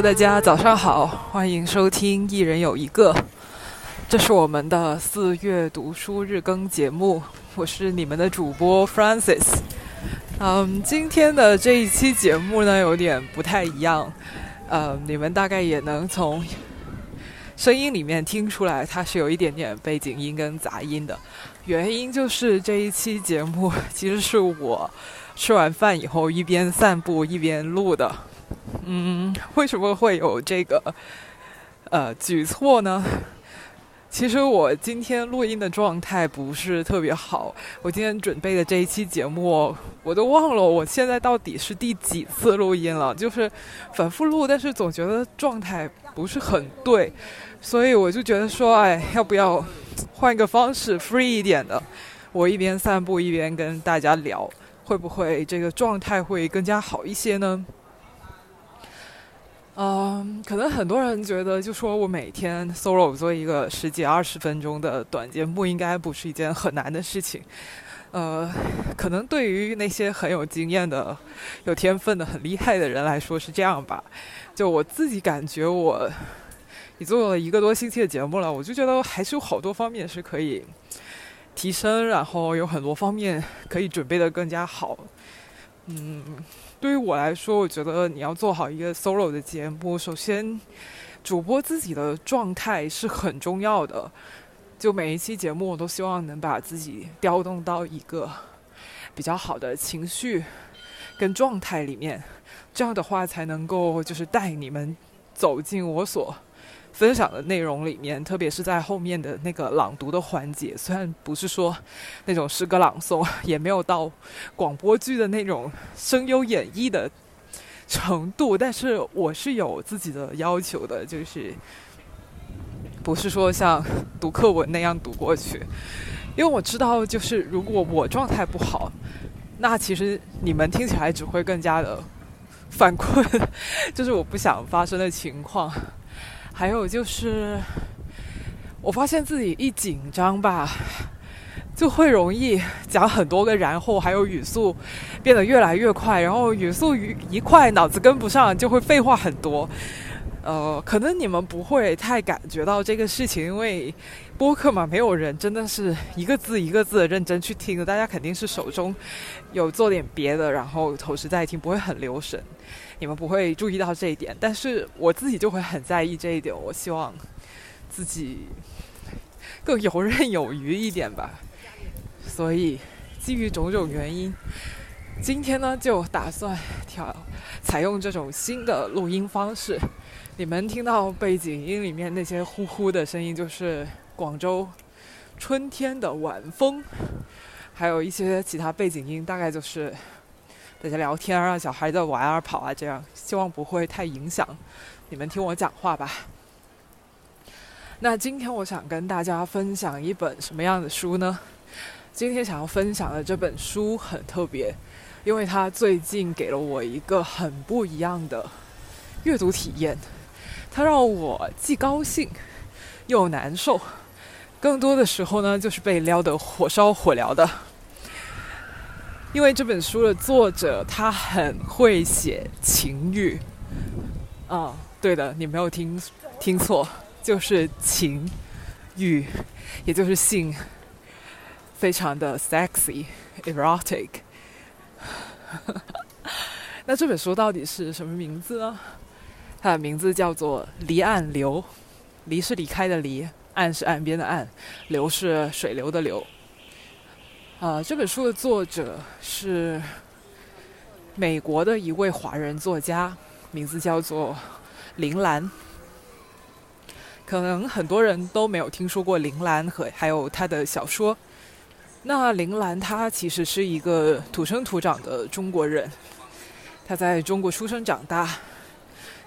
大家早上好，欢迎收听《一人有一个》，这是我们的四月读书日更节目，我是你们的主播 Francis。嗯，今天的这一期节目呢，有点不太一样，呃，你们大概也能从声音里面听出来，它是有一点点背景音跟杂音的。原因就是这一期节目其实是我吃完饭以后一边散步一边录的。嗯，为什么会有这个呃举措呢？其实我今天录音的状态不是特别好。我今天准备的这一期节目，我都忘了我现在到底是第几次录音了。就是反复录，但是总觉得状态不是很对，所以我就觉得说，哎，要不要换一个方式，free 一点的？我一边散步一边跟大家聊，会不会这个状态会更加好一些呢？嗯，可能很多人觉得，就说我每天 solo 做一个十几二十分钟的短节目，应该不是一件很难的事情。呃，可能对于那些很有经验的、有天分的、很厉害的人来说是这样吧。就我自己感觉，我你做了一个多星期的节目了，我就觉得还是有好多方面是可以提升，然后有很多方面可以准备的更加好。嗯。对于我来说，我觉得你要做好一个 solo 的节目，首先主播自己的状态是很重要的。就每一期节目，我都希望能把自己调动到一个比较好的情绪跟状态里面，这样的话才能够就是带你们走进我所。分享的内容里面，特别是在后面的那个朗读的环节，虽然不是说那种诗歌朗诵，也没有到广播剧的那种声优演绎的程度，但是我是有自己的要求的，就是不是说像读课文那样读过去，因为我知道，就是如果我状态不好，那其实你们听起来只会更加的犯困，就是我不想发生的情况。还有就是，我发现自己一紧张吧，就会容易讲很多个然后，还有语速变得越来越快，然后语速一快，脑子跟不上，就会废话很多。呃，可能你们不会太感觉到这个事情，因为播客嘛，没有人真的是一个字一个字的认真去听的，大家肯定是手中有做点别的，然后同时在听，不会很留神。你们不会注意到这一点，但是我自己就会很在意这一点。我希望自己更游刃有余一点吧。所以基于种种原因，今天呢就打算调采用这种新的录音方式。你们听到背景音里面那些呼呼的声音，就是广州春天的晚风，还有一些其他背景音，大概就是。大家聊天啊，小孩在玩啊、跑啊，这样希望不会太影响你们听我讲话吧。那今天我想跟大家分享一本什么样的书呢？今天想要分享的这本书很特别，因为它最近给了我一个很不一样的阅读体验。它让我既高兴又难受，更多的时候呢，就是被撩得火烧火燎的。因为这本书的作者他很会写情欲，啊，对的，你没有听听错，就是情欲，也就是性，非常的 sexy erotic。那这本书到底是什么名字呢？它的名字叫做《离岸流》，离是离开的离，岸是岸边的岸，流是水流的流。啊，这本书的作者是美国的一位华人作家，名字叫做林兰。可能很多人都没有听说过林兰和还有他的小说。那林兰他其实是一个土生土长的中国人，他在中国出生长大，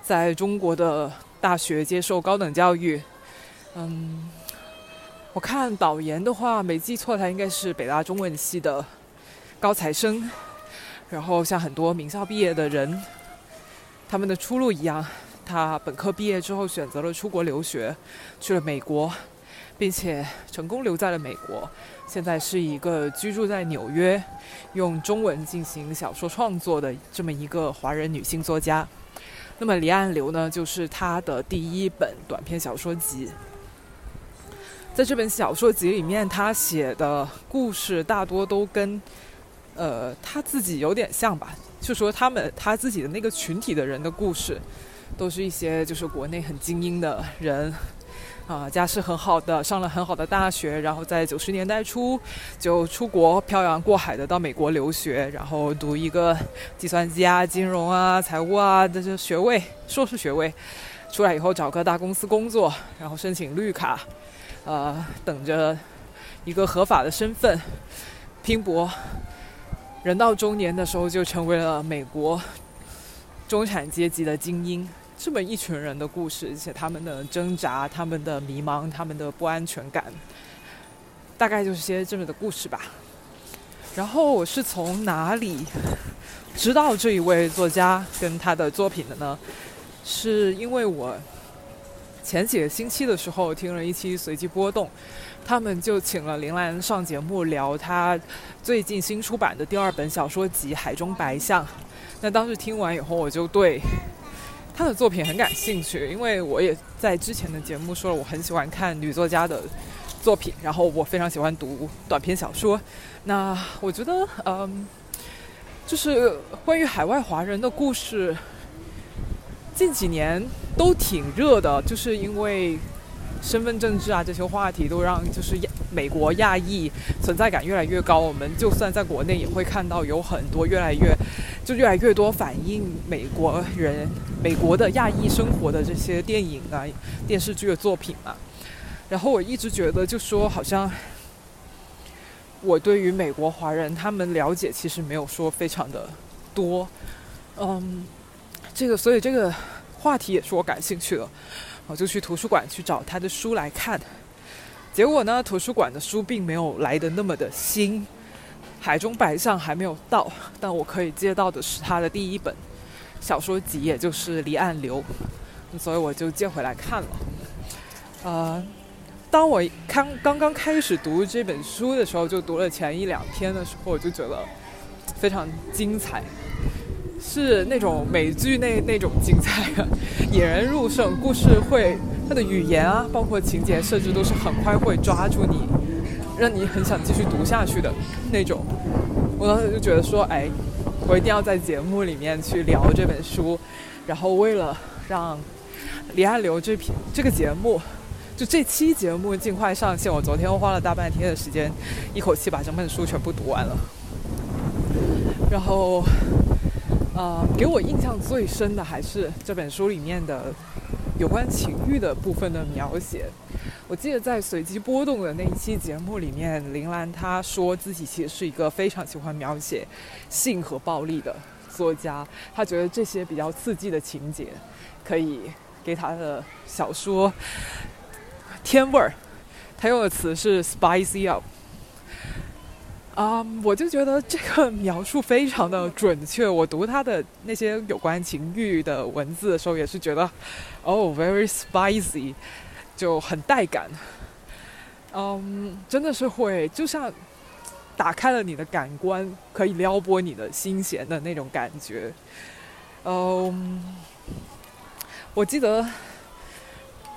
在中国的大学接受高等教育，嗯。我看导言的话，没记错，他应该是北大中文系的高材生。然后像很多名校毕业的人，他们的出路一样，他本科毕业之后选择了出国留学，去了美国，并且成功留在了美国。现在是一个居住在纽约，用中文进行小说创作的这么一个华人女性作家。那么《离岸流》呢，就是他的第一本短篇小说集。在这本小说集里面，他写的故事大多都跟呃他自己有点像吧，就说他们他自己的那个群体的人的故事，都是一些就是国内很精英的人。啊，家世很好的，上了很好的大学，然后在九十年代初就出国漂洋过海的到美国留学，然后读一个计算机啊、金融啊、财务啊的这学位，硕士学位，出来以后找个大公司工作，然后申请绿卡，呃，等着一个合法的身份拼搏，人到中年的时候就成为了美国中产阶级的精英。这么一群人的故事，而且他们的挣扎、他们的迷茫、他们的不安全感，大概就是些这么的故事吧。然后我是从哪里知道这一位作家跟他的作品的呢？是因为我前几个星期的时候听了一期随机波动，他们就请了林兰上节目聊她最近新出版的第二本小说集《海中白象》。那当时听完以后，我就对。她的作品很感兴趣，因为我也在之前的节目说了，我很喜欢看女作家的作品，然后我非常喜欢读短篇小说。那我觉得，嗯，就是关于海外华人的故事，近几年都挺热的，就是因为身份政治啊这些话题都让就是美国亚裔存在感越来越高。我们就算在国内也会看到有很多越来越。就越来越多反映美国人、美国的亚裔生活的这些电影啊、电视剧的作品嘛。然后我一直觉得，就说好像我对于美国华人他们了解其实没有说非常的多。嗯，这个所以这个话题也是我感兴趣的，我就去图书馆去找他的书来看。结果呢，图书馆的书并没有来的那么的新。海中白象还没有到，但我可以借到的是他的第一本小说集，也就是《离岸流》，所以我就借回来看了。呃，当我刚刚刚开始读这本书的时候，就读了前一两天的时候，我就觉得非常精彩，是那种美剧那那种精彩，引人入胜，故事会它的语言啊，包括情节设置都是很快会抓住你。让你很想继续读下去的那种，我当时就觉得说，哎，我一定要在节目里面去聊这本书。然后为了让《离岸流》这篇这个节目，就这期节目尽快上线，我昨天花了大半天的时间，一口气把整本书全部读完了。然后，呃，给我印象最深的还是这本书里面的有关情欲的部分的描写。我记得在随机波动的那一期节目里面，林兰她说自己其实是一个非常喜欢描写性和暴力的作家，她觉得这些比较刺激的情节可以给她的小说添味儿。她用的词是 “spicy up”。啊，我就觉得这个描述非常的准确。我读他的那些有关情欲的文字的时候，也是觉得，Oh, very spicy。就很带感，嗯，真的是会，就像打开了你的感官，可以撩拨你的心弦的那种感觉。嗯，我记得，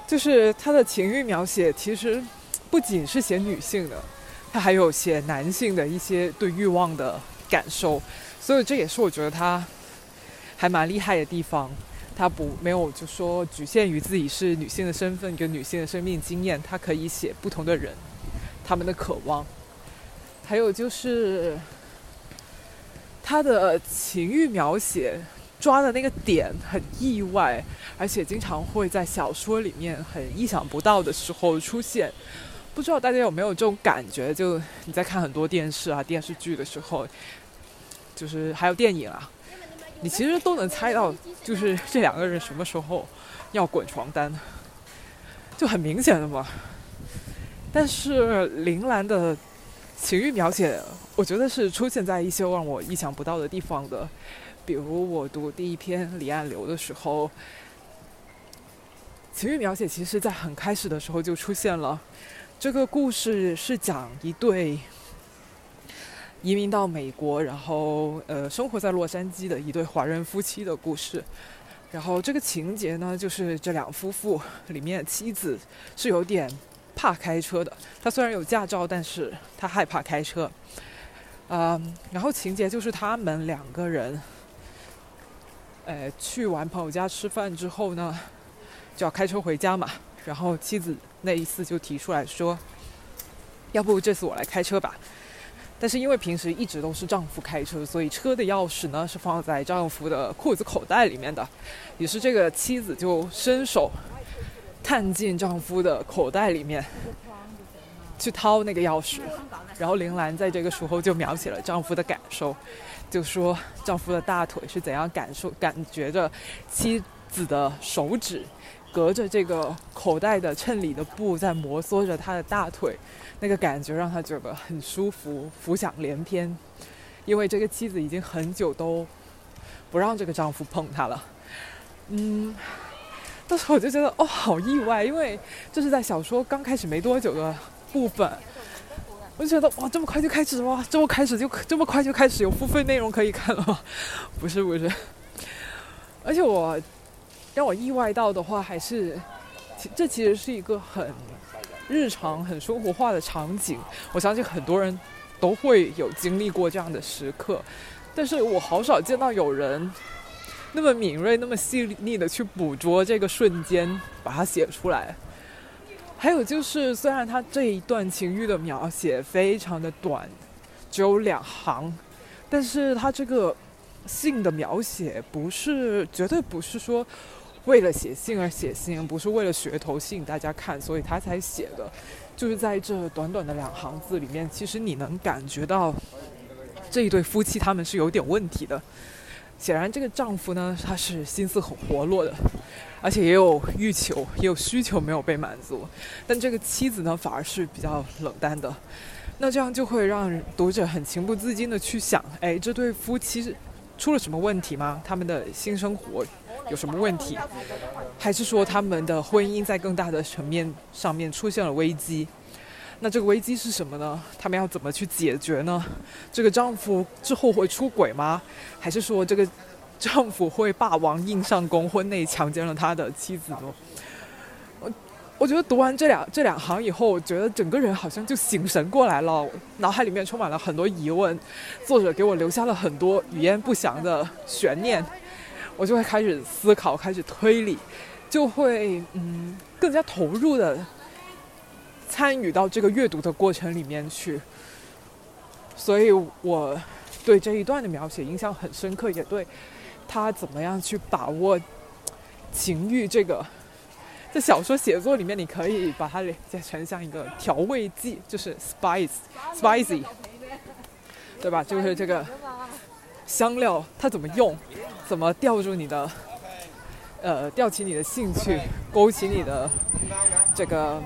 就是他的情欲描写，其实不仅是写女性的，还有写男性的一些对欲望的感受，所以这也是我觉得他还蛮厉害的地方。他不没有就说局限于自己是女性的身份跟女性的生命经验，他可以写不同的人，他们的渴望，还有就是他的情欲描写抓的那个点很意外，而且经常会在小说里面很意想不到的时候出现。不知道大家有没有这种感觉？就你在看很多电视啊电视剧的时候，就是还有电影啊。你其实都能猜到，就是这两个人什么时候要滚床单，就很明显的嘛。但是铃兰的情欲描写，我觉得是出现在一些让我意想不到的地方的。比如我读第一篇《离岸流》的时候，情欲描写其实在很开始的时候就出现了。这个故事是讲一对。移民到美国，然后呃，生活在洛杉矶的一对华人夫妻的故事。然后这个情节呢，就是这两夫妇里面妻子是有点怕开车的。他虽然有驾照，但是他害怕开车。嗯，然后情节就是他们两个人，呃，去完朋友家吃饭之后呢，就要开车回家嘛。然后妻子那一次就提出来说：“要不这次我来开车吧。”但是因为平时一直都是丈夫开车，所以车的钥匙呢是放在丈夫的裤子口袋里面的。于是这个妻子就伸手探进丈夫的口袋里面去掏那个钥匙。然后林兰在这个时候就描写了丈夫的感受，就说丈夫的大腿是怎样感受、感觉着妻子的手指隔着这个口袋的衬里的布在摩挲着他的大腿。那个感觉让他觉得很舒服，浮想联翩，因为这个妻子已经很久都不让这个丈夫碰她了。嗯，当时我就觉得哦，好意外，因为这是在小说刚开始没多久的部分，我就觉得哇，这么快就开始哇，这么开始就这么快就开始有付费内容可以看了吗？不是不是，而且我让我意外到的话，还是这其实是一个很。日常很生活化的场景，我相信很多人都会有经历过这样的时刻，但是我好少见到有人那么敏锐、那么细腻的去捕捉这个瞬间，把它写出来。还有就是，虽然他这一段情欲的描写非常的短，只有两行，但是他这个性的描写不是绝对不是说。为了写信而写信，不是为了噱头吸引大家看，所以他才写的。就是在这短短的两行字里面，其实你能感觉到这一对夫妻他们是有点问题的。显然，这个丈夫呢，他是心思很活络的，而且也有欲求，也有需求没有被满足。但这个妻子呢，反而是比较冷淡的。那这样就会让读者很情不自禁的去想：哎，这对夫妻出了什么问题吗？他们的新生活？有什么问题，还是说他们的婚姻在更大的层面上面出现了危机？那这个危机是什么呢？他们要怎么去解决呢？这个丈夫之后会出轨吗？还是说这个丈夫会霸王硬上弓，婚内强奸了他的妻子呢？我我觉得读完这两这两行以后，我觉得整个人好像就醒神过来了，脑海里面充满了很多疑问，作者给我留下了很多语焉不详的悬念。我就会开始思考，开始推理，就会嗯更加投入的参与到这个阅读的过程里面去。所以我对这一段的描写印象很深刻，也对他怎么样去把握情欲这个，在小说写作里面，你可以把它理解成像一个调味剂，就是 spice，spicy，对吧？就是这个香料，它怎么用？怎么吊住你的，呃，吊起你的兴趣，勾起你的这个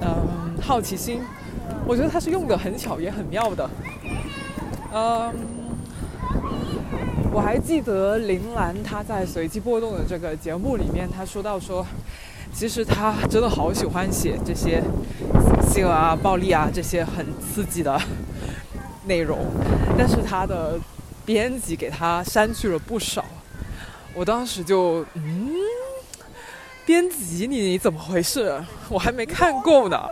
嗯好奇心？我觉得他是用的很巧，也很妙的。嗯，我还记得林兰她在随机波动的这个节目里面，她说到说，其实她真的好喜欢写这些性啊、暴力啊这些很刺激的内容，但是她的编辑给他删去了不少。我当时就嗯，编辑你怎么回事？我还没看够呢。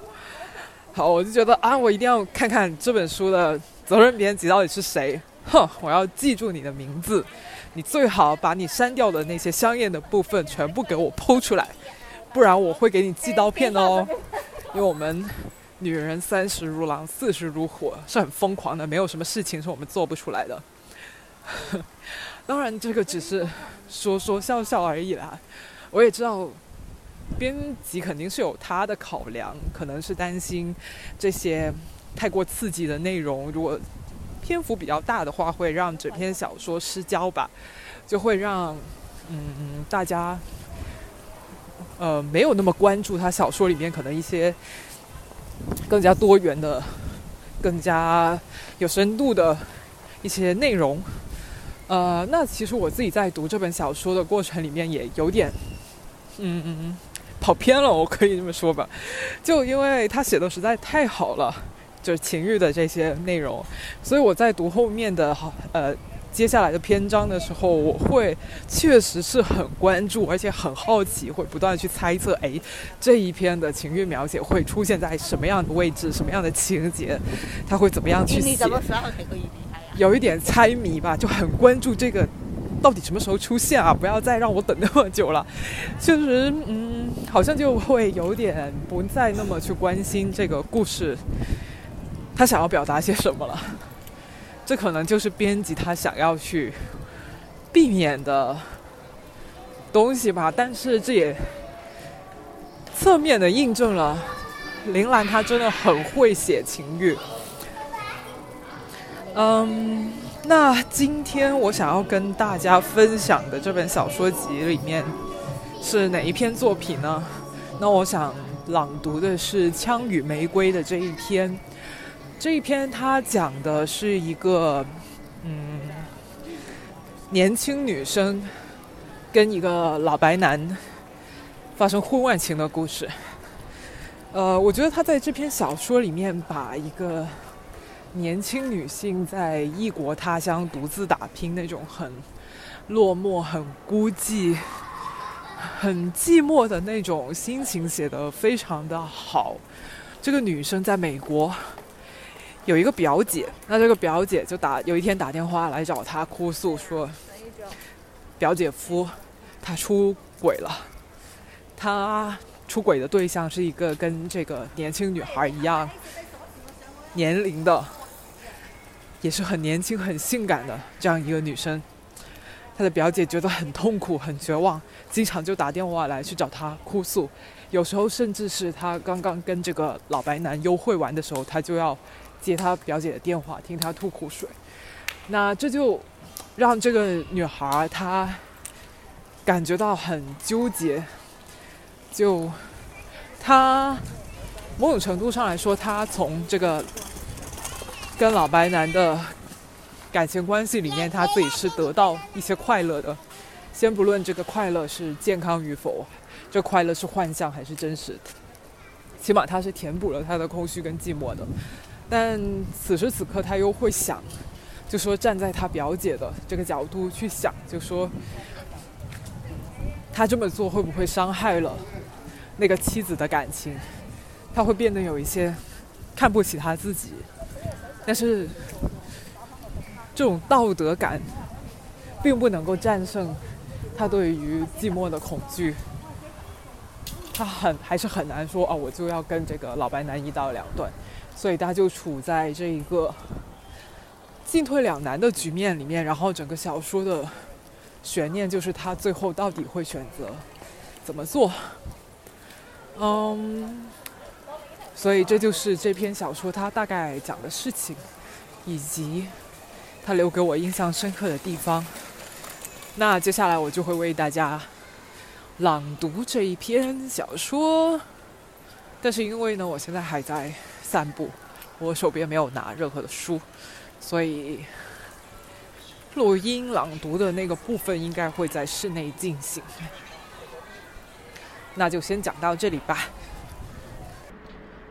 好，我就觉得啊，我一定要看看这本书的责任编辑到底是谁。哼，我要记住你的名字。你最好把你删掉的那些香艳的部分全部给我剖出来，不然我会给你寄刀片哦。因为我们女人三十如狼，四十如虎，是很疯狂的，没有什么事情是我们做不出来的。当然，这个只是说说笑笑而已啦。我也知道，编辑肯定是有他的考量，可能是担心这些太过刺激的内容，如果篇幅比较大的话，会让整篇小说失焦吧，就会让嗯大家呃没有那么关注他小说里面可能一些更加多元的、更加有深度的一些内容。呃，那其实我自己在读这本小说的过程里面也有点，嗯嗯嗯，跑偏了，我可以这么说吧，就因为他写的实在太好了，就是情欲的这些内容，所以我在读后面的好呃接下来的篇章的时候，我会确实是很关注，而且很好奇，会不断去猜测，哎，这一篇的情欲描写会出现在什么样的位置，什么样的情节，他会怎么样去写？有一点猜谜吧，就很关注这个到底什么时候出现啊！不要再让我等那么久了。确实，嗯，好像就会有点不再那么去关心这个故事。他想要表达些什么了？这可能就是编辑他想要去避免的东西吧。但是这也侧面的印证了林兰她真的很会写情欲。嗯，那今天我想要跟大家分享的这本小说集里面是哪一篇作品呢？那我想朗读的是《枪与玫瑰》的这一篇。这一篇它讲的是一个嗯年轻女生跟一个老白男发生婚外情的故事。呃，我觉得他在这篇小说里面把一个年轻女性在异国他乡独自打拼那种很落寞、很孤寂、很寂寞的那种心情写得非常的好。这个女生在美国。有一个表姐，那这个表姐就打有一天打电话来找她哭诉说，表姐夫他出轨了，他出轨的对象是一个跟这个年轻女孩一样年龄的，也是很年轻很性感的这样一个女生，她的表姐觉得很痛苦很绝望，经常就打电话来去找她哭诉，有时候甚至是她刚刚跟这个老白男幽会完的时候，她就要。接她表姐的电话，听她吐苦水，那这就让这个女孩她感觉到很纠结。就她某种程度上来说，她从这个跟老白男的感情关系里面，他自己是得到一些快乐的。先不论这个快乐是健康与否，这快乐是幻象还是真实，起码他是填补了他的空虚跟寂寞的。但此时此刻，他又会想，就说站在他表姐的这个角度去想，就说他这么做会不会伤害了那个妻子的感情？他会变得有一些看不起他自己。但是这种道德感并不能够战胜他对于寂寞的恐惧。他很还是很难说哦，我就要跟这个老白男一刀两断。所以他就处在这一个进退两难的局面里面，然后整个小说的悬念就是他最后到底会选择怎么做。嗯，所以这就是这篇小说它大概讲的事情，以及它留给我印象深刻的地方。那接下来我就会为大家朗读这一篇小说，但是因为呢，我现在还在。散步，我手边没有拿任何的书，所以录音朗读的那个部分应该会在室内进行。那就先讲到这里吧。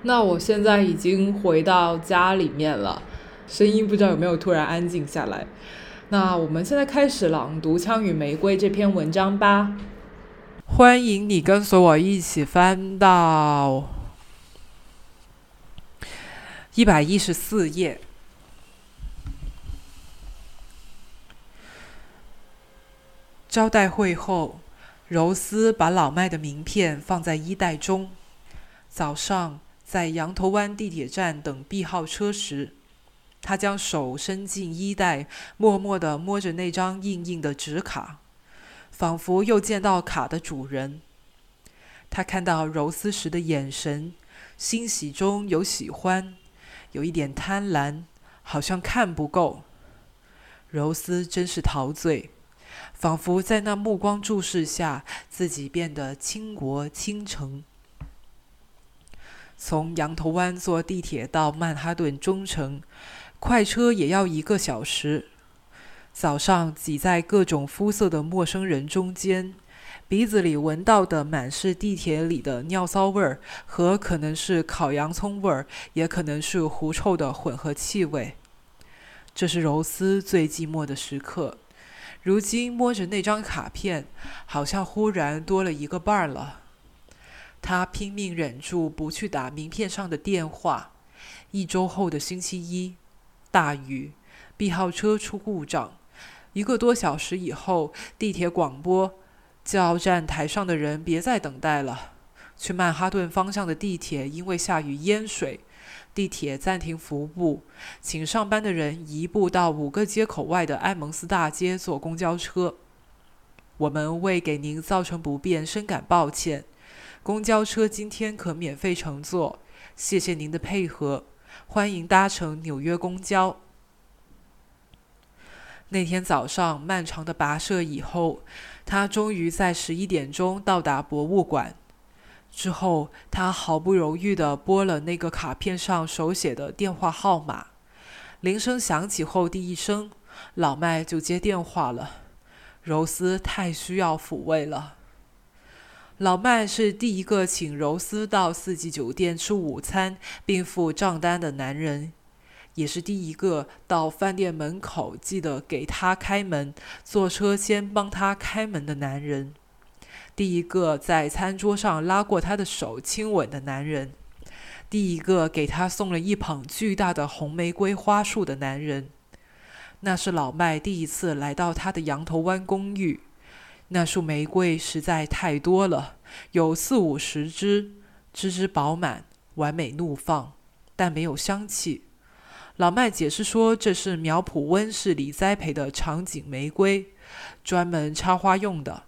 那我现在已经回到家里面了，声音不知道有没有突然安静下来。那我们现在开始朗读《枪与玫瑰》这篇文章吧。欢迎你跟随我一起翻到。一百一十四页。招待会后，柔丝把老麦的名片放在衣袋中。早上在羊头湾地铁站等 B 号车时，他将手伸进衣袋，默默地摸着那张硬硬的纸卡，仿佛又见到卡的主人。他看到柔丝时的眼神，欣喜中有喜欢。有一点贪婪，好像看不够。柔丝真是陶醉，仿佛在那目光注视下，自己变得倾国倾城。从羊头湾坐地铁到曼哈顿中城，快车也要一个小时。早上挤在各种肤色的陌生人中间。鼻子里闻到的满是地铁里的尿骚味儿，和可能是烤洋葱味儿，也可能是狐臭的混合气味。这是柔丝最寂寞的时刻。如今摸着那张卡片，好像忽然多了一个伴儿了。他拼命忍住不去打名片上的电话。一周后的星期一，大雨，B 号车出故障。一个多小时以后，地铁广播叫站台上的人别再等待了。去曼哈顿方向的地铁因为下雨淹水，地铁暂停服务，请上班的人移步到五个街口外的埃蒙斯大街坐公交车。我们为给您造成不便深感抱歉。公交车今天可免费乘坐，谢谢您的配合。欢迎搭乘纽约公交。那天早上漫长的跋涉以后，他终于在十一点钟到达博物馆。之后，他毫不犹豫地拨了那个卡片上手写的电话号码。铃声响起后，第一声，老麦就接电话了。柔丝太需要抚慰了。老麦是第一个请柔丝到四季酒店吃午餐并付账单的男人，也是第一个到饭店门口记得给他开门、坐车先帮他开门的男人。第一个在餐桌上拉过他的手亲吻的男人，第一个给他送了一捧巨大的红玫瑰花束的男人，那是老麦第一次来到他的羊头湾公寓。那束玫瑰实在太多了，有四五十枝，枝枝饱满，完美怒放，但没有香气。老麦解释说，这是苗圃温室里栽培的场景玫瑰，专门插花用的。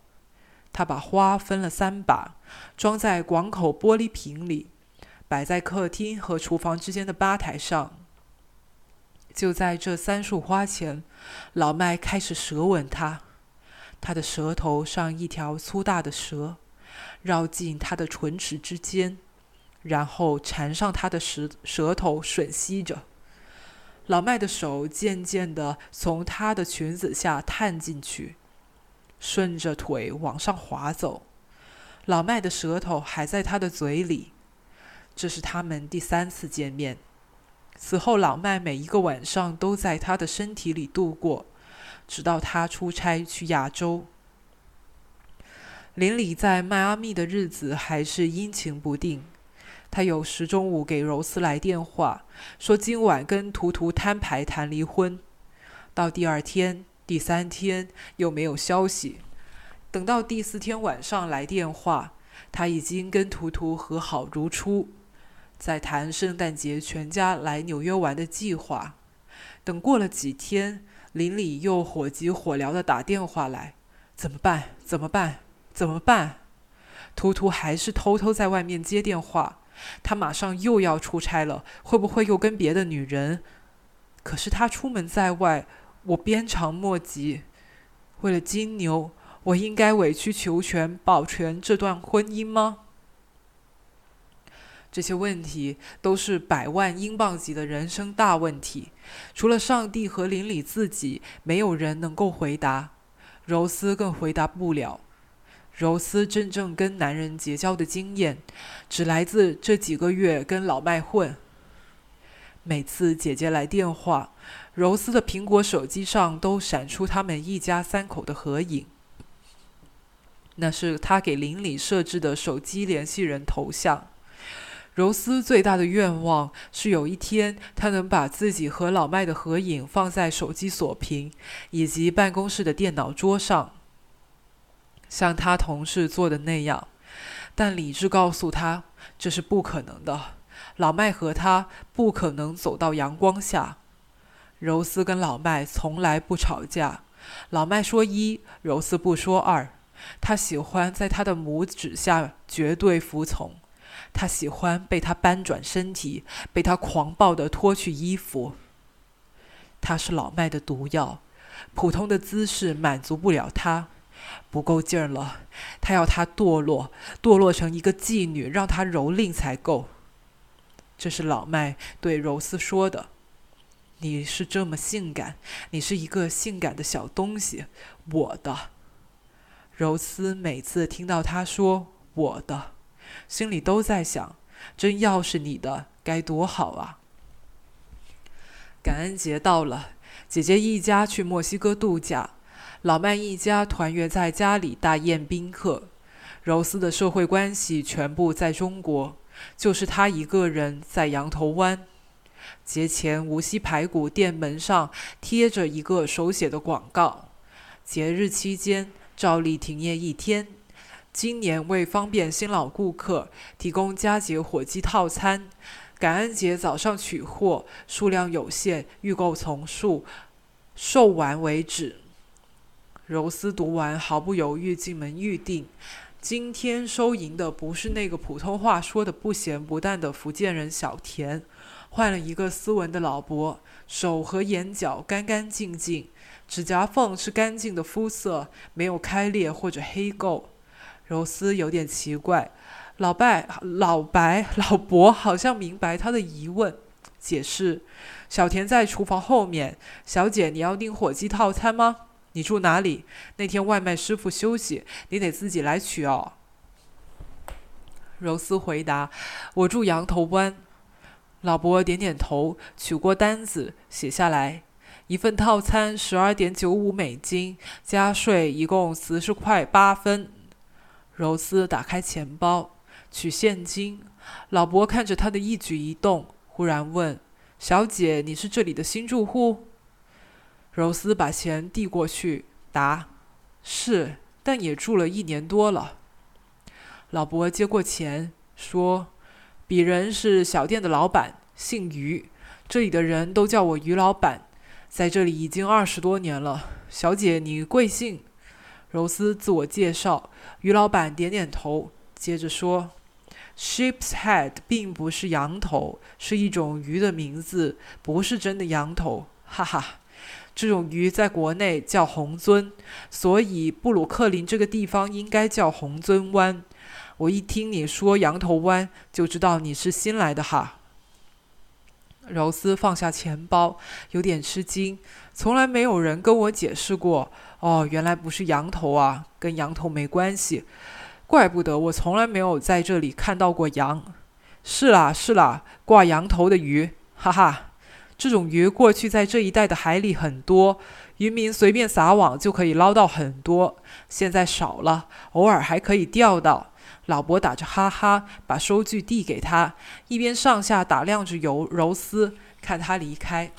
他把花分了三把，装在广口玻璃瓶里，摆在客厅和厨房之间的吧台上。就在这三束花前，老麦开始舌吻她，他的舌头上一条粗大的蛇，绕进他的唇齿之间，然后缠上他的舌舌头吮吸着。老麦的手渐渐地从他的裙子下探进去。顺着腿往上滑走，老麦的舌头还在他的嘴里。这是他们第三次见面。此后，老麦每一个晚上都在他的身体里度过，直到他出差去亚洲。邻里在迈阿密的日子还是阴晴不定。他有时中午给柔丝来电话，说今晚跟图图摊牌谈离婚。到第二天。第三天又没有消息，等到第四天晚上来电话，他已经跟图图和好如初，在谈圣诞节全家来纽约玩的计划。等过了几天，邻里又火急火燎的打电话来，怎么办？怎么办？怎么办？图图还是偷偷在外面接电话，他马上又要出差了，会不会又跟别的女人？可是他出门在外。我鞭长莫及，为了金牛，我应该委曲求全，保全这段婚姻吗？这些问题都是百万英镑级的人生大问题，除了上帝和邻里自己，没有人能够回答。柔丝更回答不了。柔丝真正跟男人结交的经验，只来自这几个月跟老麦混。每次姐姐来电话，柔丝的苹果手机上都闪出他们一家三口的合影。那是他给邻里设置的手机联系人头像。柔丝最大的愿望是有一天，他能把自己和老麦的合影放在手机锁屏以及办公室的电脑桌上，像他同事做的那样。但理智告诉他，这是不可能的。老麦和他不可能走到阳光下。柔丝跟老麦从来不吵架，老麦说一，柔丝不说二。他喜欢在他的拇指下绝对服从，他喜欢被他扳转身体，被他狂暴地脱去衣服。他是老麦的毒药，普通的姿势满足不了他，不够劲儿了。他要他堕落，堕落成一个妓女，让他蹂躏才够。这是老麦对柔丝说的：“你是这么性感，你是一个性感的小东西，我的。”柔丝每次听到他说“我的”，心里都在想：“真要是你的，该多好啊！”感恩节到了，姐姐一家去墨西哥度假，老曼一家团圆在家里大宴宾客。柔丝的社会关系全部在中国，就是他一个人在羊头湾。节前，无锡排骨店门上贴着一个手写的广告：节日期间照例停业一天。今年为方便新老顾客，提供佳节火鸡套餐。感恩节早上取货，数量有限，预购从速，售完为止。柔丝读完，毫不犹豫进门预定。今天收银的不是那个普通话说的不咸不淡的福建人小田，换了一个斯文的老伯，手和眼角干干净净，指甲缝是干净的肤色，没有开裂或者黑垢。柔丝有点奇怪。老白、老白、老伯好像明白他的疑问，解释：“小田在厨房后面。小姐，你要订火鸡套餐吗？你住哪里？那天外卖师傅休息，你得自己来取哦。”柔丝回答：“我住羊头湾。”老伯点点头，取过单子，写下来：“一份套餐十二点九五美金，加税一共四十块八分。”柔丝打开钱包。取现金，老伯看着他的一举一动，忽然问：“小姐，你是这里的新住户？”柔丝把钱递过去，答：“是，但也住了一年多了。”老伯接过钱，说：“鄙人是小店的老板，姓于，这里的人都叫我于老板，在这里已经二十多年了。小姐，你贵姓？”柔丝自我介绍，于老板点点头，接着说。Sheep's head 并不是羊头，是一种鱼的名字，不是真的羊头，哈哈。这种鱼在国内叫红尊，所以布鲁克林这个地方应该叫红尊湾。我一听你说羊头湾，就知道你是新来的哈。柔丝放下钱包，有点吃惊，从来没有人跟我解释过。哦，原来不是羊头啊，跟羊头没关系。怪不得我从来没有在这里看到过羊。是啦，是啦，挂羊头的鱼，哈哈，这种鱼过去在这一带的海里很多，渔民随便撒网就可以捞到很多。现在少了，偶尔还可以钓到。老伯打着哈哈，把收据递给他，一边上下打量着油柔丝，看他离开。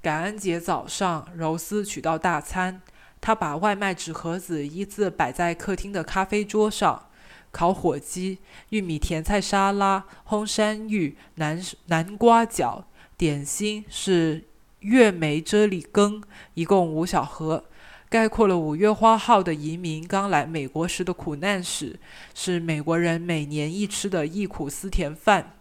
感恩节早上，柔丝取到大餐。他把外卖纸盒子一字摆在客厅的咖啡桌上：烤火鸡、玉米甜菜沙拉、烘山芋、南南瓜饺。点心是月梅啫喱羹，一共五小盒，概括了五月花号的移民刚来美国时的苦难史，是美国人每年一吃的忆苦思甜饭。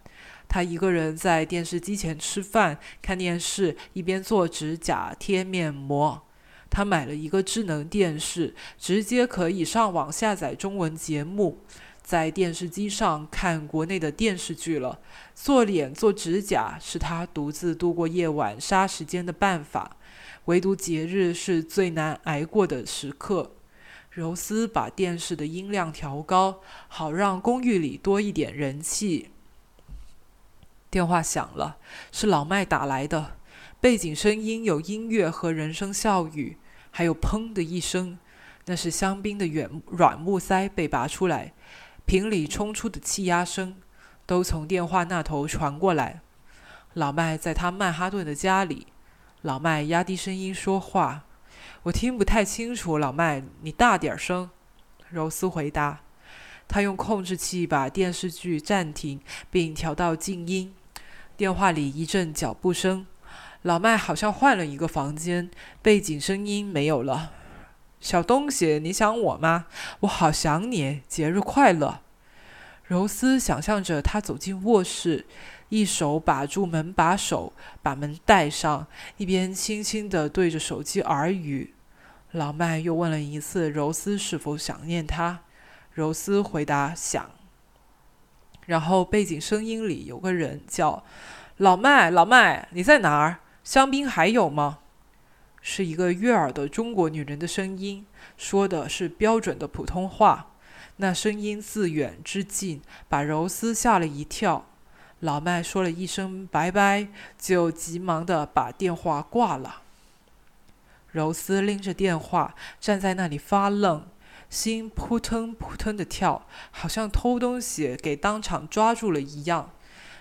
他一个人在电视机前吃饭、看电视，一边做指甲、贴面膜。他买了一个智能电视，直接可以上网下载中文节目，在电视机上看国内的电视剧了。做脸、做指甲是他独自度过夜晚、杀时间的办法，唯独节日是最难挨过的时刻。柔丝把电视的音量调高，好让公寓里多一点人气。电话响了，是老麦打来的。背景声音有音乐和人声笑语，还有“砰”的一声，那是香槟的软软木塞被拔出来，瓶里冲出的气压声，都从电话那头传过来。老麦在他曼哈顿的家里，老麦压低声音说话，我听不太清楚。老麦，你大点声。柔丝回答。他用控制器把电视剧暂停并调到静音。电话里一阵脚步声。老麦好像换了一个房间，背景声音没有了。小东西，你想我吗？我好想你，节日快乐。柔丝想象着他走进卧室，一手把住门把手，把门带上，一边轻轻地对着手机耳语。老麦又问了一次柔丝是否想念他，柔丝回答想。然后背景声音里有个人叫：“老麦，老麦，你在哪儿？”香槟还有吗？是一个悦耳的中国女人的声音，说的是标准的普通话。那声音自远至近，把柔丝吓了一跳。老麦说了一声拜拜，就急忙的把电话挂了。柔丝拎着电话站在那里发愣，心扑腾扑腾的跳，好像偷东西给当场抓住了一样。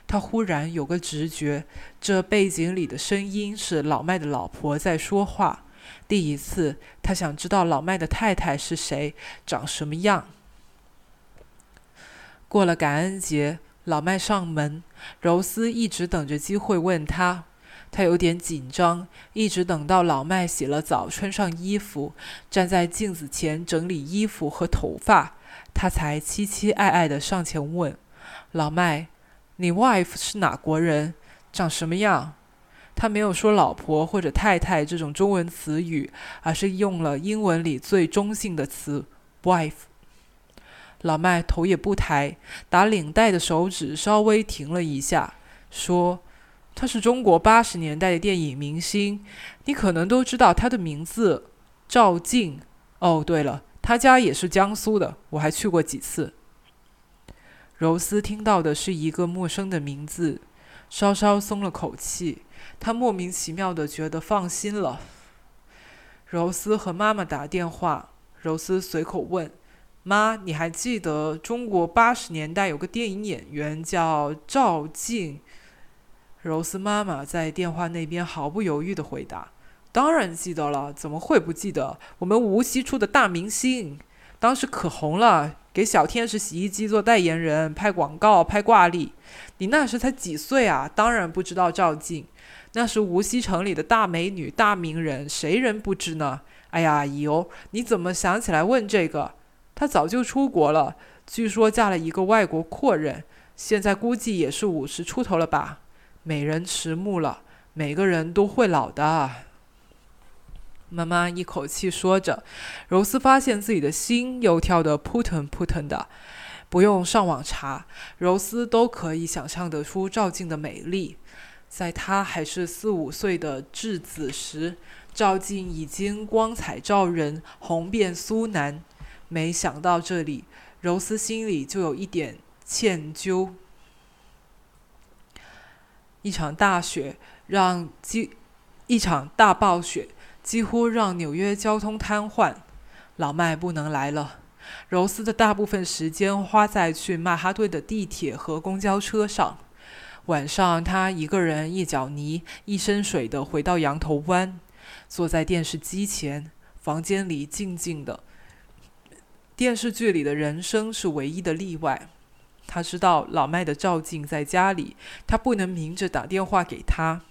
他忽然有个直觉，这背景里的声音是老麦的老婆在说话。第一次，他想知道老麦的太太是谁，长什么样。过了感恩节。老麦上门，柔丝一直等着机会问他。他有点紧张，一直等到老麦洗了澡、穿上衣服，站在镜子前整理衣服和头发，他才期期艾艾地上前问：“老麦，你 wife 是哪国人？长什么样？”他没有说“老婆”或者“太太”这种中文词语，而是用了英文里最中性的词 “wife”。老麦头也不抬，打领带的手指稍微停了一下，说：“他是中国八十年代的电影明星，你可能都知道他的名字，赵静。哦，对了，他家也是江苏的，我还去过几次。”柔丝听到的是一个陌生的名字，稍稍松了口气，她莫名其妙的觉得放心了。柔丝和妈妈打电话，柔丝随口问。妈，你还记得中国八十年代有个电影演员叫赵静？柔丝妈妈在电话那边毫不犹豫地回答：“当然记得了，怎么会不记得？我们无锡出的大明星，当时可红了，给小天使洗衣机做代言人，拍广告，拍挂历。你那时才几岁啊？当然不知道赵静，那是无锡城里的大美女、大名人，谁人不知呢？哎呀，阿姨哦，你怎么想起来问这个？”她早就出国了，据说嫁了一个外国阔人，现在估计也是五十出头了吧。美人迟暮了，每个人都会老的。妈妈一口气说着，柔丝发现自己的心又跳得扑腾扑腾的。不用上网查，柔丝都可以想象得出赵静的美丽。在她还是四五岁的稚子时，赵静已经光彩照人，红遍苏南。没想到这里，柔丝心里就有一点歉疚。一场大雪让几一场大暴雪几乎让纽约交通瘫痪，老麦不能来了。柔丝的大部分时间花在去曼哈顿的地铁和公交车上。晚上，他一个人一脚泥一身水的回到羊头湾，坐在电视机前，房间里静静的。电视剧里的人生是唯一的例外。他知道老麦的赵静在家里，他不能明着打电话给他。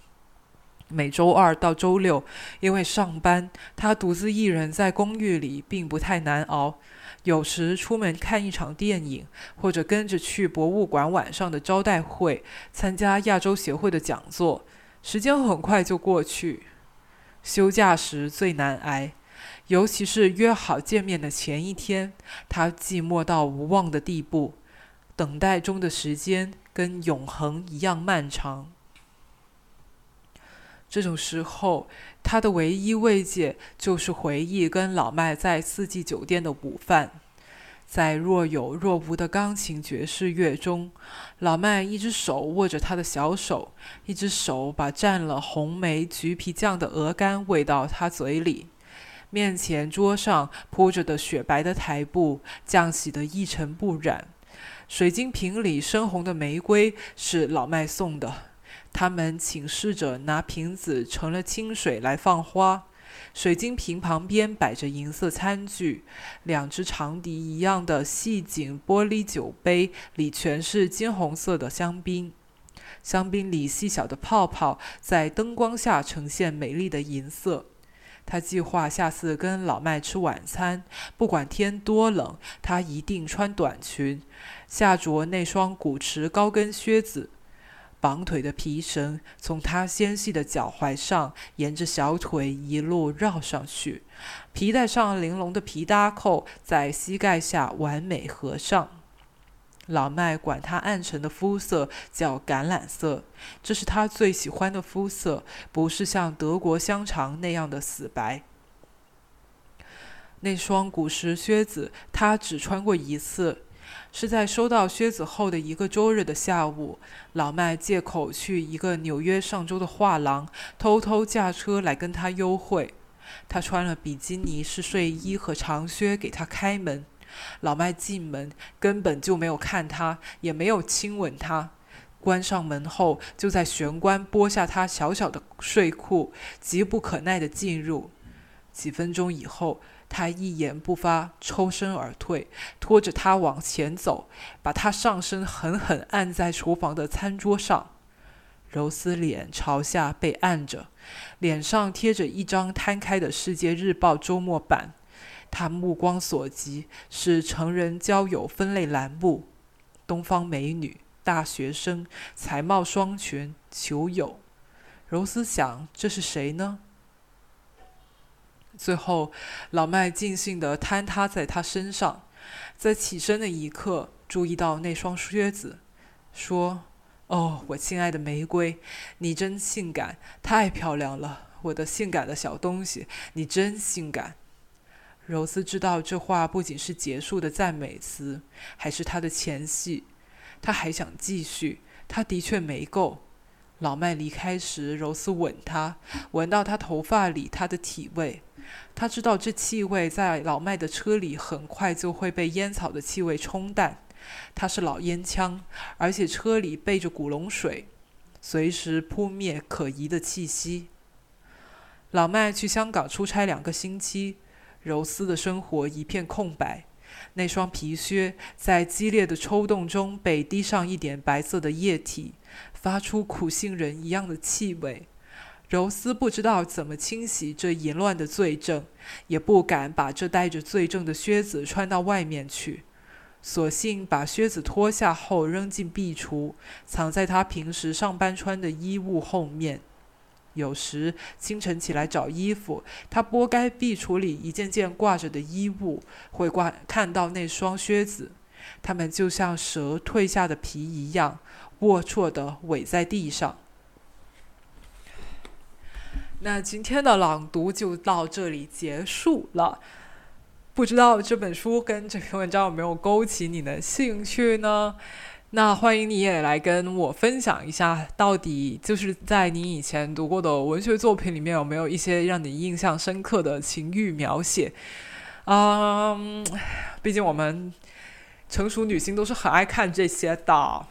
每周二到周六，因为上班，他独自一人在公寓里，并不太难熬。有时出门看一场电影，或者跟着去博物馆晚上的招待会，参加亚洲协会的讲座，时间很快就过去。休假时最难挨。尤其是约好见面的前一天，他寂寞到无望的地步，等待中的时间跟永恒一样漫长。这种时候，他的唯一慰藉就是回忆跟老麦在四季酒店的午饭，在若有若无的钢琴爵士乐中，老麦一只手握着他的小手，一只手把蘸了红梅橘皮酱的鹅肝喂到他嘴里。面前桌上铺着的雪白的台布，浆洗得一尘不染。水晶瓶里深红的玫瑰是老麦送的。他们请侍者拿瓶子盛了清水来放花。水晶瓶旁边摆着银色餐具，两只长笛一样的细颈玻璃酒杯里全是金红色的香槟。香槟里细小的泡泡在灯光下呈现美丽的银色。他计划下次跟老麦吃晚餐，不管天多冷，他一定穿短裙，下着那双古驰高跟靴子，绑腿的皮绳从他纤细的脚踝上沿着小腿一路绕上去，皮带上玲珑的皮搭扣在膝盖下完美合上。老麦管他暗沉的肤色叫橄榄色，这是他最喜欢的肤色，不是像德国香肠那样的死白。那双古驰靴子他只穿过一次，是在收到靴子后的一个周日的下午，老麦借口去一个纽约上周的画廊，偷偷驾车来跟他幽会。他穿了比基尼式睡衣和长靴给他开门。老麦进门根本就没有看他，也没有亲吻他。关上门后，就在玄关剥下他小小的睡裤，急不可耐地进入。几分钟以后。他一言不发，抽身而退，拖着他往前走，把他上身狠狠按在厨房的餐桌上。柔丝脸朝下被按着，脸上贴着一张摊开的《世界日报》周末版。他目光所及是成人交友分类栏目：东方美女、大学生、才貌双全、球友。柔丝想：这是谁呢？最后，老麦尽兴地坍塌在他身上，在起身的一刻，注意到那双靴子，说：“哦，我亲爱的玫瑰，你真性感，太漂亮了，我的性感的小东西，你真性感。”柔丝知道这话不仅是结束的赞美词，还是他的前戏。他还想继续，他的确没够。老麦离开时，柔丝吻他，闻到他头发里他的体味。他知道这气味在老麦的车里很快就会被烟草的气味冲淡。他是老烟枪，而且车里备着古龙水，随时扑灭可疑的气息。老麦去香港出差两个星期，柔丝的生活一片空白。那双皮靴在激烈的抽动中被滴上一点白色的液体，发出苦杏仁一样的气味。柔丝不知道怎么清洗这淫乱的罪证，也不敢把这带着罪证的靴子穿到外面去，索性把靴子脱下后扔进壁橱，藏在他平时上班穿的衣物后面。有时清晨起来找衣服，他拨开壁橱里一件件挂着的衣物，会挂看到那双靴子，它们就像蛇蜕下的皮一样，龌龊地萎在地上。那今天的朗读就到这里结束了。不知道这本书跟这篇文章有没有勾起你的兴趣呢？那欢迎你也来跟我分享一下，到底就是在你以前读过的文学作品里面有没有一些让你印象深刻的情欲描写？嗯，毕竟我们成熟女性都是很爱看这些的。